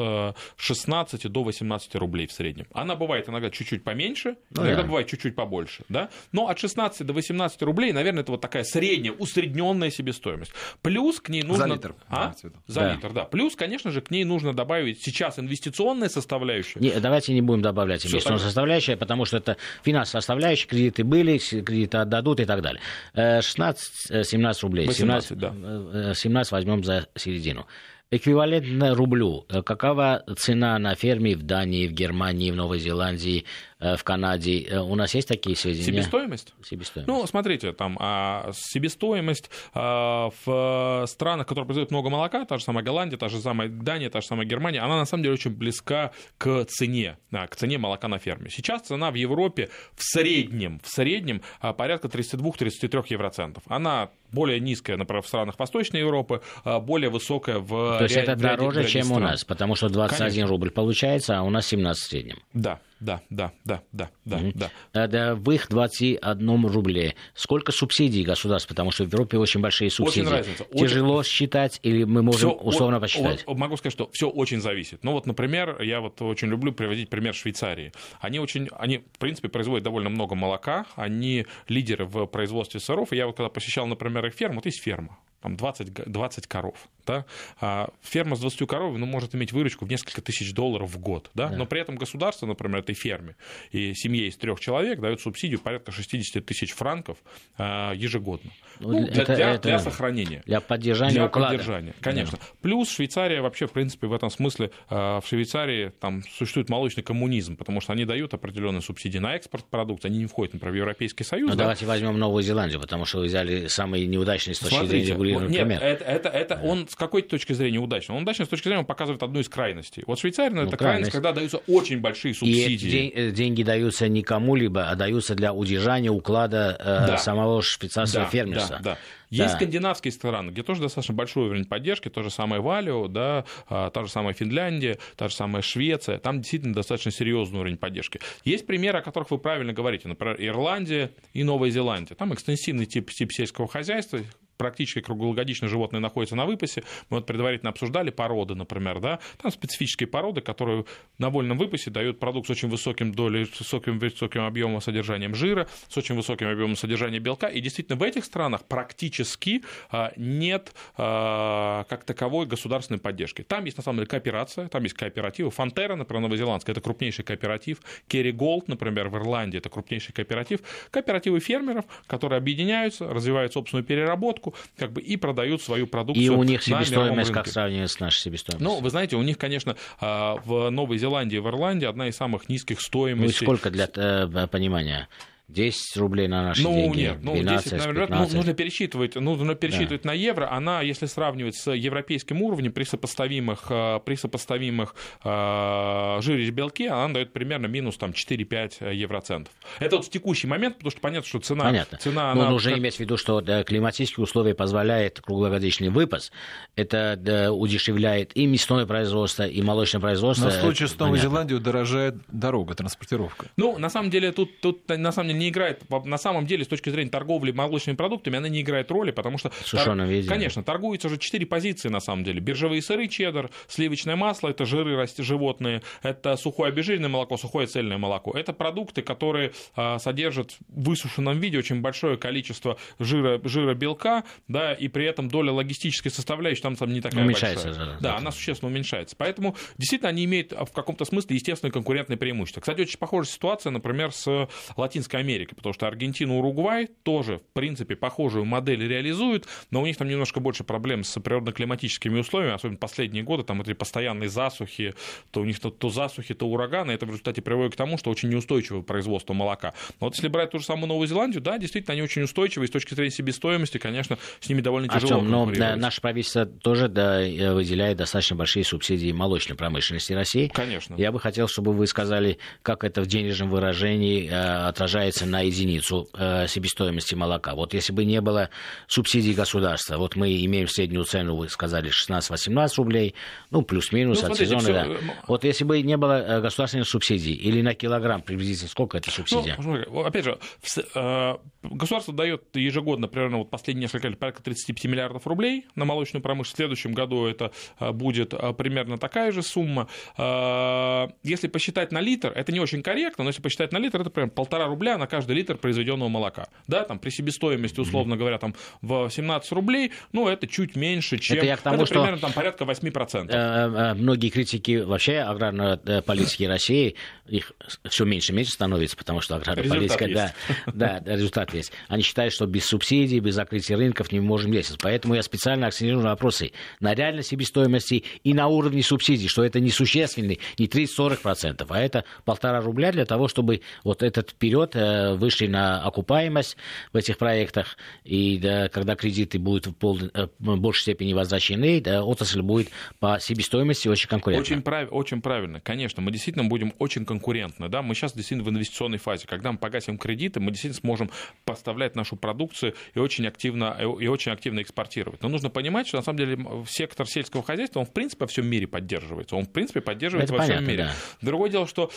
16 э, до 18 рублей в среднем. Она бывает иногда чуть-чуть поменьше, ну, иногда да. бывает чуть-чуть побольше. Да? Но от 16 до 18 рублей, наверное, это вот такая средняя, усредненная себестоимость. Плюс к ней нужно...
За литр.
А? За да. литр, да. Плюс, конечно же, к ней нужно добавить сейчас инвестиционная составляющая.
Не, давайте не будем добавлять инвестиционную составляющую, потому что это финансовая составляющая, кредиты были, кредиты отдадут и так далее. 16-17 э, рублей.
18, 17, да.
17 э, возьмем за середину эквивалентно рублю. Какова цена на ферме в Дании, в Германии, в Новой Зеландии, Э, в Канаде. Э, у нас есть такие сведения?
Себестоимость?
Себестоимость.
Ну, смотрите, там а, себестоимость а, в странах, которые производят много молока, та же самая Голландия, та же самая Дания, та же самая Германия, она на самом деле очень близка к цене, да, к цене молока на ферме. Сейчас цена в Европе в среднем, в среднем а, порядка 32-33 евроцентов. Она более низкая, например, в странах Восточной Европы, более высокая в...
То есть это дороже, чем стран. у нас, потому что 21 Конечно. рубль получается, а у нас 17 в среднем.
Да, да, да, да, да, да, mm-hmm. да.
В их 21 рубле. Сколько субсидий государств? Потому что в Европе очень большие субсидии. Очень разница. Тяжело очень... считать или мы можем всё условно посчитать?
Вот, могу сказать, что все очень зависит. Ну вот, например, я вот очень люблю приводить пример Швейцарии. Они очень, они, в принципе, производят довольно много молока, они лидеры в производстве сыров. И я вот когда посещал, например, их ферму, вот есть ферма, там 20, 20 коров. Да? А ферма с 20 коровами ну, может иметь выручку в несколько тысяч долларов в год. Да? Да. Но при этом государство, например, этой ферме и семье из трех человек дает субсидию порядка 60 тысяч франков а, ежегодно. Ну, ну, для, это, для, это для сохранения.
Для поддержания
для
уклада.
Поддержания, конечно. Да. Плюс Швейцария вообще, в принципе, в этом смысле, а, в Швейцарии там существует молочный коммунизм, потому что они дают определенные субсидии на экспорт продукции, они не входят, например, в Европейский Союз. Ну,
да? давайте возьмем Новую Зеландию, потому что вы взяли самый неудачный с точки зрения
Нет, пример. Это, это, это он с какой точки зрения удачный? Он удачный с точки зрения, он показывает одну из крайностей. Вот Швейцария, ну, это крайность, когда даются очень большие субсидии.
И деньги даются не кому-либо, а даются для удержания уклада э, да. самого швейцарского да, фермерства.
Да, да. Есть да. скандинавские страны, где тоже достаточно большой уровень поддержки, то же самое Валио, да, а, та же самая Финляндия, та же самая Швеция, там действительно достаточно серьезный уровень поддержки. Есть примеры, о которых вы правильно говорите, например, Ирландия и Новая Зеландия. Там экстенсивный тип, тип сельского хозяйства, практически круглогодично животные находятся на выпасе. Мы вот предварительно обсуждали породы, например, да, там специфические породы, которые на вольном выпасе дают продукт с очень высоким долей, с высоким, высоким объемом содержанием жира, с очень высоким объемом содержания белка. И действительно в этих странах практически а, нет а, как таковой государственной поддержки. Там есть на самом деле кооперация, там есть кооперативы. Фонтера, например, новозеландская, это крупнейший кооператив. Керри Голд, например, в Ирландии, это крупнейший кооператив. Кооперативы фермеров, которые объединяются, развивают собственную переработку, упаковку, как бы и продают свою продукцию.
И у них себестоимость как сравнивать с нашей себестоимостью?
Ну, вы знаете, у них, конечно, а, в Новой Зеландии, в Ирландии одна из самых низких стоимостей.
Ну и сколько для э, понимания? 10 рублей на наши
ну,
деньги,
нет, ну, 12, 10, наверное, 15. Ну, нужно пересчитывать, нужно пересчитывать да. на евро. Она, если сравнивать с европейским уровнем, при сопоставимых, э, при сопоставимых э, жире белке, она дает примерно минус там, 4-5 евроцентов. Это вот в текущий момент, потому что понятно, что цена...
Понятно.
цена
Но она... нужно как... иметь в виду, что да, климатические условия позволяют круглогодичный выпас. Это да, удешевляет и мясное производство, и молочное производство.
Но в случае с Новой Зеландией дорожает дорога, транспортировка.
Ну, на самом деле, тут, тут на самом деле не играет, на самом деле, с точки зрения торговли молочными продуктами, она не играет роли, потому что...
Тор... Виде.
Конечно, торгуется же четыре позиции, на самом деле. Биржевые сыры, чеддер, сливочное масло, это жиры животные, это сухое обезжиренное молоко, сухое цельное молоко. Это продукты, которые а, содержат в высушенном виде очень большое количество жира, жира белка, да, и при этом доля логистической составляющей там, там не такая
уменьшается,
большая.
Да,
да, она существенно уменьшается. Поэтому действительно они имеют в каком-то смысле естественное конкурентное преимущество. Кстати, очень похожая ситуация, например, с Латинской Америкой, потому что Аргентина и Уругвай тоже, в принципе, похожую модель реализуют, но у них там немножко больше проблем с природно-климатическими условиями, особенно последние годы, там эти постоянные засухи, то у них то, то засухи, то ураганы, это в результате приводит к тому, что очень неустойчивое производство молока. Но вот если брать ту же самую Новую Зеландию, да, действительно, они очень устойчивые, с точки зрения себестоимости, конечно, с ними довольно тяжело
Артем, но да, наше правительство тоже да, выделяет достаточно большие субсидии молочной промышленности России.
Конечно.
Я бы хотел, чтобы вы сказали, как это в денежном выражении э, отражается на единицу э, себестоимости молока. Вот если бы не было субсидий государства, вот мы имеем среднюю цену, вы сказали, 16-18 рублей, ну, плюс-минус ну, от смотрите, сезона, все... да. Э, вот если бы не было э, государственных субсидий, или на килограмм приблизительно, сколько это субсидия?
Ну, опять же, государство дает ежегодно, примерно вот последние несколько лет, порядка 35 миллиардов рублей на молочную промышленность. В следующем году это будет примерно такая же сумма. Если посчитать на литр, это не очень корректно, но если посчитать на литр, это прям полтора рубля на каждый литр произведенного молока. Да, там при себестоимости, условно говоря, там в 17 рублей, ну, это чуть меньше, чем...
Это, я к тому,
это
что
примерно там порядка 8%. Э,
э, многие критики вообще аграрной э, политики России, их все меньше и меньше становится, потому что аграрная результат политика, есть. да, да, результат есть. Они считают, что без субсидий, без закрытия рынков не можем действовать. Поэтому я специально акцентирую на вопросы на реальной себестоимости и на уровне субсидий, что это не существенный, не 30-40%, а это полтора рубля для того, чтобы вот этот вперед вышли на окупаемость в этих проектах, и да, когда кредиты будут в, пол, э, в большей степени возвращены, да, отрасль будет по себестоимости очень конкурентна.
Очень, прав, очень правильно, конечно, мы действительно будем очень конкурентны. Да? Мы сейчас действительно в инвестиционной фазе. Когда мы погасим кредиты, мы действительно сможем поставлять нашу продукцию и очень активно, и очень активно экспортировать. Но нужно понимать, что на самом деле сектор сельского хозяйства, он в принципе во всем мире поддерживается. Он в принципе поддерживается Это во понятно, всем мире. Да. Другое дело, что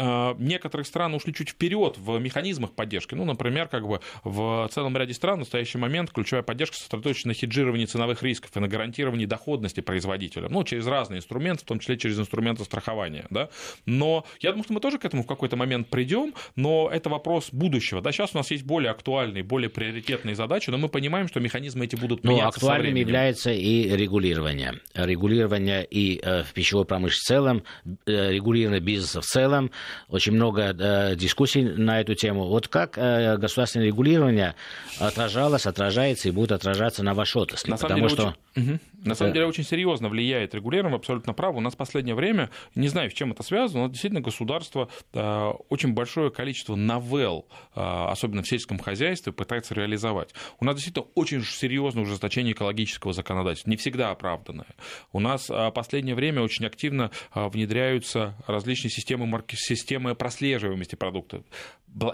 а, некоторые страны ушли чуть вперед в механизмах поддержки. Ну, например, как бы в целом ряде стран в настоящий момент ключевая поддержка сосредоточена на хеджировании ценовых рисков и на гарантировании доходности производителя. Ну, через разные инструменты, в том числе через инструменты страхования. Да? Но я думаю, что мы тоже к этому в какой-то момент придем, но это вопрос будущего. Да? Сейчас у нас есть более актуальные, более приоритетные задачи, но мы понимаем, что механизмы эти будут
меняться Но актуальным является и регулирование. Регулирование и э, в пищевой промышленности в целом, э, регулирование бизнеса в целом, очень много э, дискуссий на эту тему. Вот как э, государственное регулирование отражалось, отражается и будет отражаться на вашей отрасли?
На Потому что... Очень... Угу. На самом деле очень серьезно влияет регулирование, абсолютно право. У нас в последнее время, не знаю, с чем это связано, но действительно государство э, очень большое количество новелл, э, особенно в сельском хозяйстве, пытается реализовать. У нас действительно очень серьезное ужесточение экологического законодательства, не всегда оправданное. У нас в э, последнее время очень активно э, внедряются различные системы, марки, системы прослеживаемости продуктов.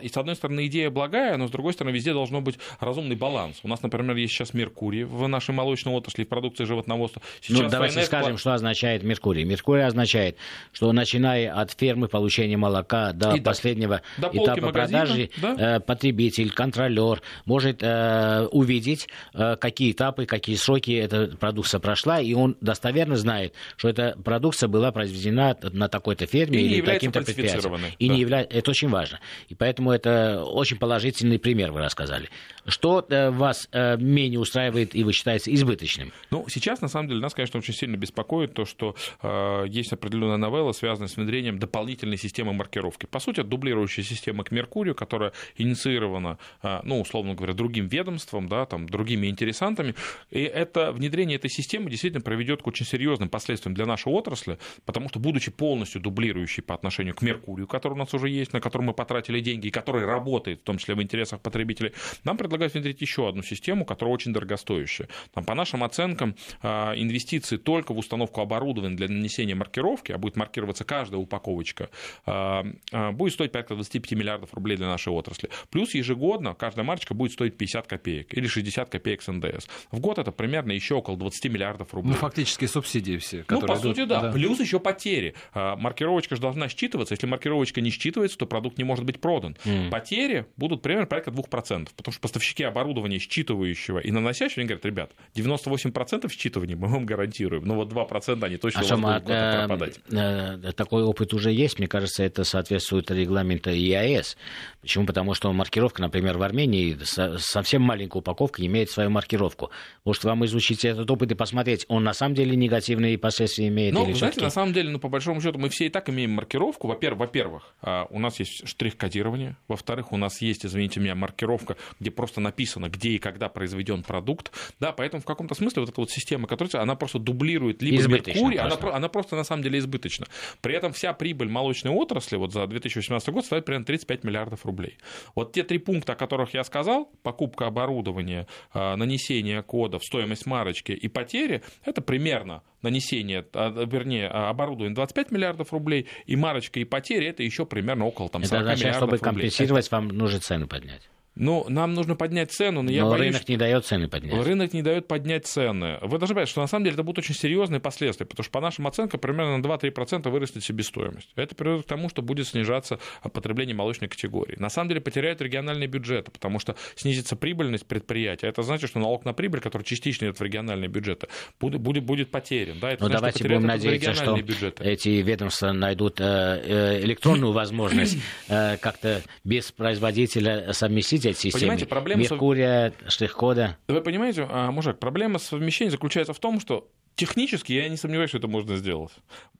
И с одной стороны идея благая, но с другой стороны везде должно быть разумный баланс. У нас, например, есть сейчас Меркурий в нашей молочной отрасли, в продукции животноводства.
Сейчас ну, давайте ФНС... скажем, что означает Меркурий. Меркурий означает, что начиная от фермы получения молока до и последнего до, этапа продажи, да? э, потребитель, контролер может э, увидеть, э, какие этапы, какие сроки эта продукция прошла, и он достоверно знает, что эта продукция была произведена на такой-то ферме и или каким-то предприятием. И да. не является... Это очень важно. И поэтому это очень положительный пример вы рассказали. Что э, вас э, менее устраивает и вы считаете избыточным?
Ну, сейчас, на самом деле, нас, конечно, очень сильно беспокоит то, что э, есть определенная новелла, связанная с внедрением дополнительной системы маркировки. По сути, дублирующая система к Меркурию, которая инициирована, э, ну, условно говоря, другим ведомством, да, там, другими интересантами. И это внедрение этой системы действительно приведет к очень серьезным последствиям для нашей отрасли, потому что, будучи полностью дублирующей по отношению к Меркурию, который у нас уже есть, на который мы потратили деньги, и который работает, в том числе в интересах потребителей, нам предлагают внедрить еще одну систему, которая очень дорогостоящая. Там, по нашим оценкам, инвестиции только в установку оборудования для нанесения маркировки, а будет маркироваться каждая упаковочка, а, а, будет стоить порядка 25 миллиардов рублей для нашей отрасли. Плюс ежегодно каждая марочка будет стоить 50 копеек или 60 копеек с НДС. В год это примерно еще около 20 миллиардов рублей.
Ну, фактически субсидии все.
Ну, по идут, сути, да. да. Плюс еще потери. Маркировочка же должна считываться. Если маркировочка не считывается, то продукт не может быть продан. Mm. Потери будут примерно порядка 2%, потому что поставщики оборудования считывающего и наносящего, они говорят, ребят, 98% считывания мы вам гарантируем, но вот 2% они точно а у вас будут э, пропадать.
Э, такой опыт уже есть, мне кажется, это соответствует регламенту ЕАЭС. Почему? Потому что маркировка, например, в Армении совсем маленькая упаковка имеет свою маркировку. Может, вам изучить этот опыт и посмотреть, он на самом деле негативные последствия имеет?
Ну, знаете, на самом деле, ну, по большому счету, мы все и так имеем маркировку. Во-первых, во-первых, а, у нас есть штрих-кодирование. Во-вторых, у нас есть, извините меня, маркировка, где просто написано, где и когда произведен продукт. Да, поэтому в каком-то смысле вот эта вот система, которая, она просто дублирует либо Меркурий, она, она просто на самом деле избыточна. При этом вся прибыль молочной отрасли вот за 2018 год составит примерно 35 миллиардов рублей. Вот те три пункта, о которых я сказал, покупка оборудования, а, нанесение кодов, стоимость марочки и потери, это примерно нанесение, а, вернее, оборудование 25 миллиардов рублей, и марочка и потери это еще примерно около там, 40 это значит, миллиардов
чтобы компенсировать, вам нужно цены поднять.
Ну, нам нужно поднять цену, но, но я
боюсь...
рынок
не дает цены поднять.
Рынок не дает поднять цены. Вы должны понять, что на самом деле это будут очень серьезные последствия, потому что по нашим оценкам примерно на 2-3% вырастет себестоимость. Это приведет к тому, что будет снижаться потребление молочной категории. На самом деле потеряют региональные бюджеты, потому что снизится прибыльность предприятия. Это значит, что налог на прибыль, который частично идет в региональные бюджеты, будет, будет, будет потерян. Да, это
ну, значит, давайте будем надеяться, что бюджеты. эти ведомства найдут э, э, электронную возможность э, как-то без производителя совместить эти системы. Понимаете, проблема... Меркурия, штрих-кода.
Вы понимаете, а, мужик, проблема совмещения заключается в том, что Технически я не сомневаюсь, что это можно сделать.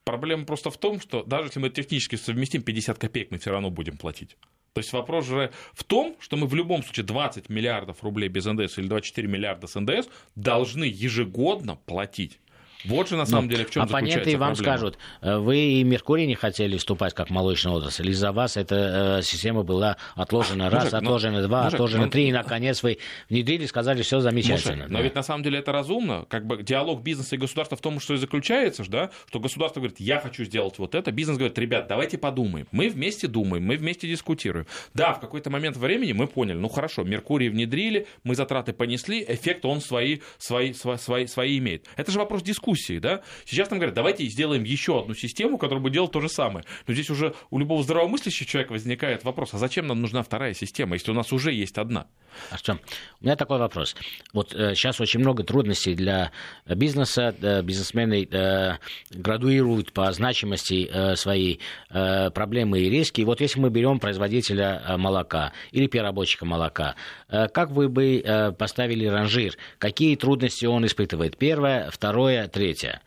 Проблема просто в том, что даже если мы технически совместим 50 копеек, мы все равно будем платить. То есть вопрос же в том, что мы в любом случае 20 миллиардов рублей без НДС или 24 миллиарда с НДС должны ежегодно платить. Вот же на самом Но деле в чем
оппоненты вам проблема. скажут, э, вы и Меркурий не хотели вступать как молочная отрасль, из-за вас эта э, система была отложена раз, мужик, отложена но, два, мужик, отложена но, три, и наконец вы внедрили, сказали, все замечательно.
Мужик, да. Но ведь на самом деле это разумно, как бы диалог бизнеса и государства в том, что и заключается, да, что государство говорит, я хочу сделать вот это, бизнес говорит, ребят, давайте подумаем, мы вместе думаем, мы вместе дискутируем. Да, в какой-то момент времени мы поняли, ну хорошо, Меркурий внедрили, мы затраты понесли, эффект он свои, свои, свои, свои, свои имеет. Это же вопрос дискуссии дискуссии, да? Сейчас нам говорят, давайте сделаем еще одну систему, которая будет делать то же самое. Но здесь уже у любого здравомыслящего человека возникает вопрос, а зачем нам нужна вторая система, если у нас уже есть одна?
Артем, у меня такой вопрос. Вот э, сейчас очень много трудностей для бизнеса, э, бизнесмены э, градуируют по значимости э, свои э, проблемы и риски. И вот если мы берем производителя э, молока или переработчика молока, э, как вы бы э, поставили ранжир? Какие трудности он испытывает? Первое, второе, третье.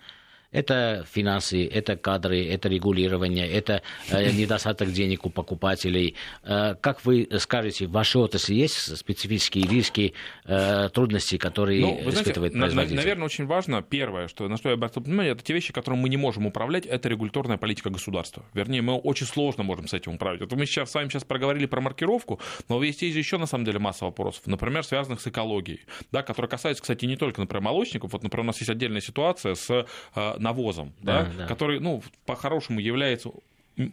Это финансы, это кадры, это регулирование, это э, недостаток денег у покупателей. Э, как вы скажете, в вашей отрасли есть специфические риски, э, трудности, которые ну, вы испытывает знаете, производитель?
Наверное, очень важно, первое, что, на что я обратил внимание, это те вещи, которые мы не можем управлять, это регуляторная политика государства. Вернее, мы очень сложно можем с этим управлять. Вот мы сейчас с вами сейчас проговорили про маркировку, но есть еще, на самом деле, масса вопросов, например, связанных с экологией, да, которые касаются, кстати, не только, например, молочников. Вот, например, у нас есть отдельная ситуация с навозом, да, да, да. который, ну, по-хорошему является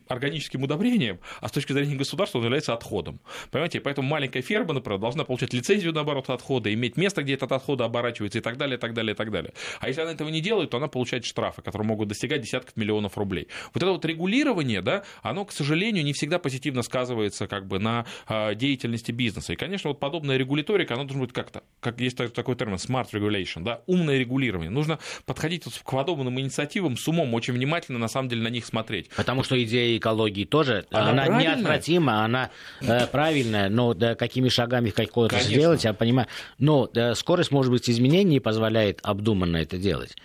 органическим удобрением, а с точки зрения государства он является отходом. Понимаете, поэтому маленькая ферма, например, должна получать лицензию на оборот отхода, иметь место, где этот отход оборачивается и так далее, и так далее, и так далее. А если она этого не делает, то она получает штрафы, которые могут достигать десятков миллионов рублей. Вот это вот регулирование, да, оно, к сожалению, не всегда позитивно сказывается как бы на э, деятельности бизнеса. И, конечно, вот подобная регуляторика, она должна быть как-то, как есть такой термин, smart regulation, да, умное регулирование. Нужно подходить вот к подобным инициативам с умом, очень внимательно, на самом деле, на них смотреть.
Потому что идея идея экологии тоже, она, она неотвратима, она э, правильная, но да, какими шагами какое-то сделать, я понимаю. Но да, скорость, может быть, изменений не позволяет обдуманно это делать.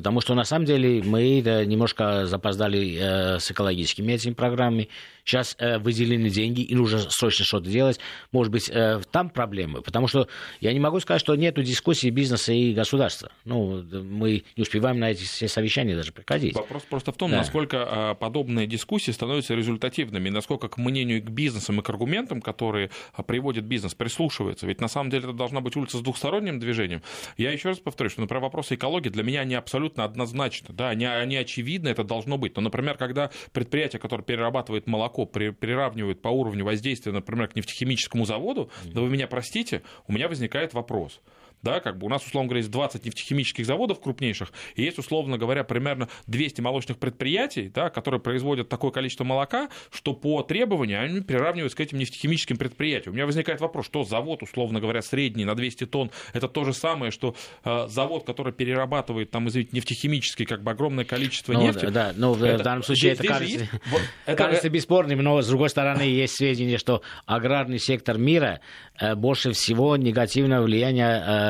Потому что на самом деле мы немножко запоздали э, с экологическими этими программами. Сейчас э, выделены деньги, и нужно срочно что-то делать. Может быть, э, там проблемы. Потому что я не могу сказать, что нет дискуссии бизнеса и государства. Ну, мы не успеваем на эти все совещания даже приходить.
Вопрос просто в том, да. насколько а, подобные дискуссии становятся результативными, насколько к мнению и к бизнесам и к аргументам, которые а, приводит бизнес, прислушивается. Ведь на самом деле это должна быть улица с двухсторонним движением. Я еще раз повторю, что, например, вопросы экологии для меня они абсолютно однозначны. Да, они, они очевидны, это должно быть. Но, например, когда предприятие, которое перерабатывает молоко, при, приравнивают по уровню воздействия, например, к нефтехимическому заводу, да вы меня простите, у меня возникает вопрос – да, как бы у нас, условно говоря, есть 20 нефтехимических заводов крупнейших, и есть, условно говоря, примерно 200 молочных предприятий, да, которые производят такое количество молока, что по требованию они приравниваются к этим нефтехимическим предприятиям. У меня возникает вопрос, что завод, условно говоря, средний на 200 тонн, это то же самое, что э, завод, который перерабатывает, там, извините, нефтехимический, как бы огромное количество ну, нефти.
Да, но ну, это, в данном случае здесь, это кажется, есть, вот, это, кажется бесспорным, но, с другой стороны, есть сведения, что аграрный сектор мира э, больше всего негативного влияния э,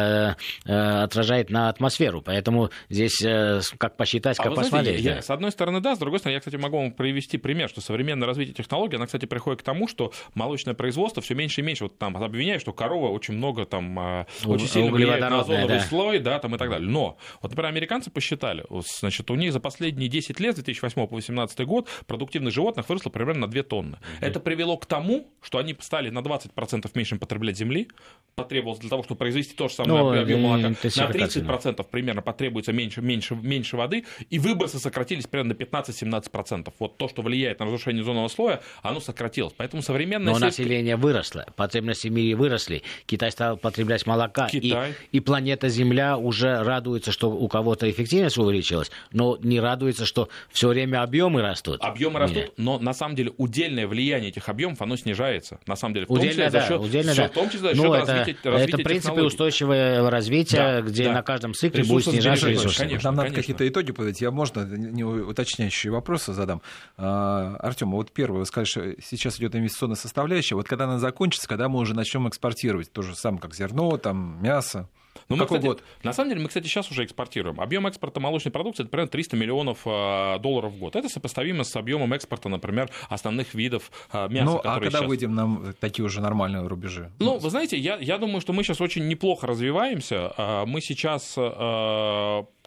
отражает на атмосферу. Поэтому здесь э, как посчитать, а как а посмотреть.
Знаете, я, с одной стороны, да, с другой стороны, я, кстати, могу вам привести пример, что современное развитие технологий, она, кстати, приходит к тому, что молочное производство все меньше и меньше. Вот там обвиняют, что корова очень много там, очень сильно влияет на озоновый да. слой, да, там и так далее. Но, вот, например, американцы посчитали, значит, у них за последние 10 лет, с 2008 по 2018 год, продуктивных животных выросло примерно на 2 тонны. Mm-hmm. Это привело к тому, что они стали на 20% меньше потреблять земли, потребовалось для того, чтобы произвести то же самое ну, объем молока. На 30% примерно потребуется меньше, меньше, меньше воды, и выбросы сократились примерно на 15-17%. Вот то, что влияет на разрушение зонового слоя, оно сократилось. Поэтому современное...
Но сельское... население выросло, потребности в мире выросли. Китай стал потреблять молока, Китай. И, и планета Земля уже радуется, что у кого-то эффективность увеличилась, но не радуется, что все время объемы растут.
Объемы растут, но на самом деле удельное влияние этих объемов, оно снижается. На самом деле, в том
удельное, числе
да,
за счет, удельное,
да. в том числе за
счет ну, развития, это, развития Это принципы устойчивого развития, да, где да. на каждом цикле будет снижаться ресурсы.
Конечно, Нам надо какие-то итоги подать. Я, можно, не уточняющие вопросы задам. А, Артем, вот первый, вы сказали, что сейчас идет инвестиционная составляющая. Вот когда она закончится, когда мы уже начнем экспортировать, то же самое, как зерно, там, мясо?
Ну, мы, кстати, год? На самом деле, мы, кстати, сейчас уже экспортируем. Объем экспорта молочной продукции это примерно 300 миллионов а, долларов в год. Это сопоставимо с объемом экспорта, например, основных видов а, мяса.
Ну, а когда сейчас... выйдем на такие уже нормальные рубежи?
Ну, вы знаете, я, я думаю, что мы сейчас очень неплохо развиваемся. А, мы сейчас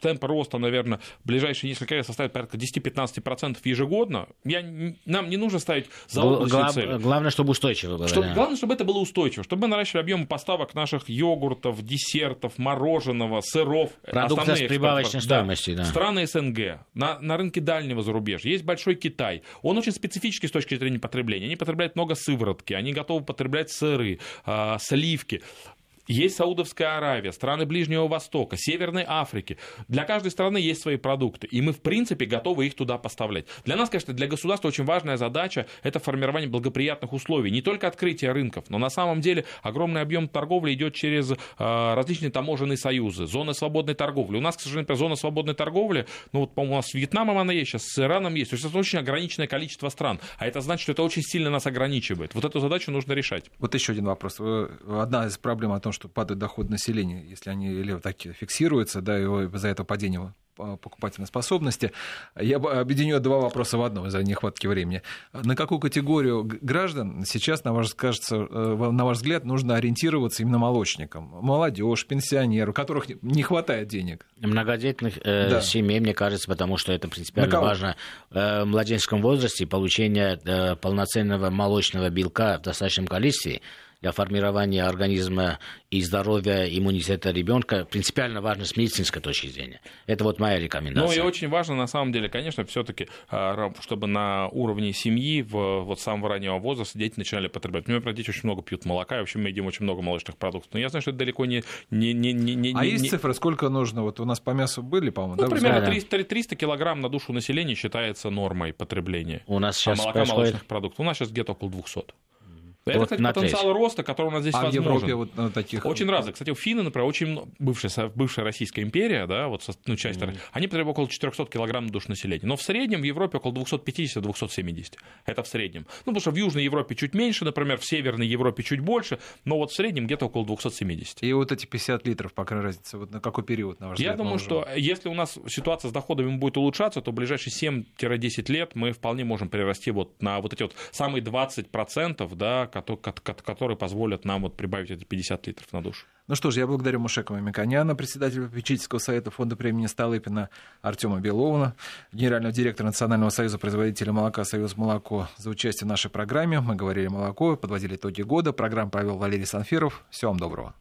темп роста, наверное, в ближайшие несколько лет составит порядка 10-15% ежегодно. Я, нам не нужно ставить заоблачные Глав, цели.
Главное, чтобы устойчиво было.
Чтобы, да. Главное, чтобы это было устойчиво, чтобы мы наращивали объемы поставок наших йогуртов, десертов, мороженого, сыров.
Продуктов с прибавочной стоимостью. Да.
Да. Страны СНГ, на, на рынке дальнего зарубежья. Есть большой Китай. Он очень специфический с точки зрения потребления. Они потребляют много сыворотки, они готовы потреблять сыры, э, сливки. Есть Саудовская Аравия, страны Ближнего Востока, Северной Африки. Для каждой страны есть свои продукты, и мы, в принципе, готовы их туда поставлять. Для нас, конечно, для государства очень важная задача – это формирование благоприятных условий. Не только открытие рынков, но на самом деле огромный объем торговли идет через э, различные таможенные союзы, зоны свободной торговли. У нас, к сожалению, зона свободной торговли, ну вот, по-моему, у нас с Вьетнамом она есть, сейчас с Ираном есть. То есть это очень ограниченное количество стран. А это значит, что это очень сильно нас ограничивает. Вот эту задачу нужно решать.
Вот еще один вопрос. Одна из проблем о том, что падает доход населения, если они или так фиксируются, да, и за это падение покупательной способности. Я объединю два вопроса в одном из-за нехватки времени. На какую категорию граждан сейчас, на ваш, кажется, э, на ваш взгляд, нужно ориентироваться именно молочникам? Молодежь, пенсионеры, у которых не хватает денег?
Многодетных э, да. семей, мне кажется, потому что это принципиально важно э, в младенческом возрасте получение э, полноценного молочного белка в достаточном количестве для формирования организма и здоровья иммунитета ребенка принципиально важно с медицинской точки зрения. Это вот моя рекомендация.
Ну и очень важно, на самом деле, конечно, все-таки, а, чтобы на уровне семьи в вот самого раннего возраста дети начинали потреблять. У меня, дети очень много пьют молока, и вообще мы едим очень много молочных продуктов. Но я знаю, что это далеко не... не, не, не, не
а есть не... цифры, сколько нужно? Вот у нас по мясу были, по-моему,
ну, да? примерно 300, 300 килограмм на душу населения считается нормой потребления.
У нас сейчас
а молока, происходит... молочных продуктов. У нас сейчас где-то около 200. Это, вот кстати, потенциал треть. роста, который у нас здесь а возможен.
в Европе вот ну, таких...
Очень разных. Кстати, у финны, например, очень бывшая, бывшая Российская империя, да, вот ну, часть, mm-hmm. они потребуют около 400 килограмм на душу населения. Но в среднем в Европе около 250-270. Это в среднем. Ну, потому что в Южной Европе чуть меньше, например, в Северной Европе чуть больше, но вот в среднем где-то около 270.
И вот эти 50 литров, пока разница, вот на какой период, на ваш
взгляд? Я думаю, что если у нас ситуация с доходами будет улучшаться, то в ближайшие 7-10 лет мы вполне можем перерасти вот на вот эти вот самые 20%, да, которые позволят нам вот прибавить эти 50 литров на душу.
Ну что ж, я благодарю Мушекова Миконяна, председателя попечительского совета фонда премии Столыпина, Артема Беловна, генерального директора Национального союза производителей молока «Союз молоко» за участие в нашей программе. Мы говорили молоко, подводили итоги года. Программу провел Валерий Санфиров. Всего вам доброго.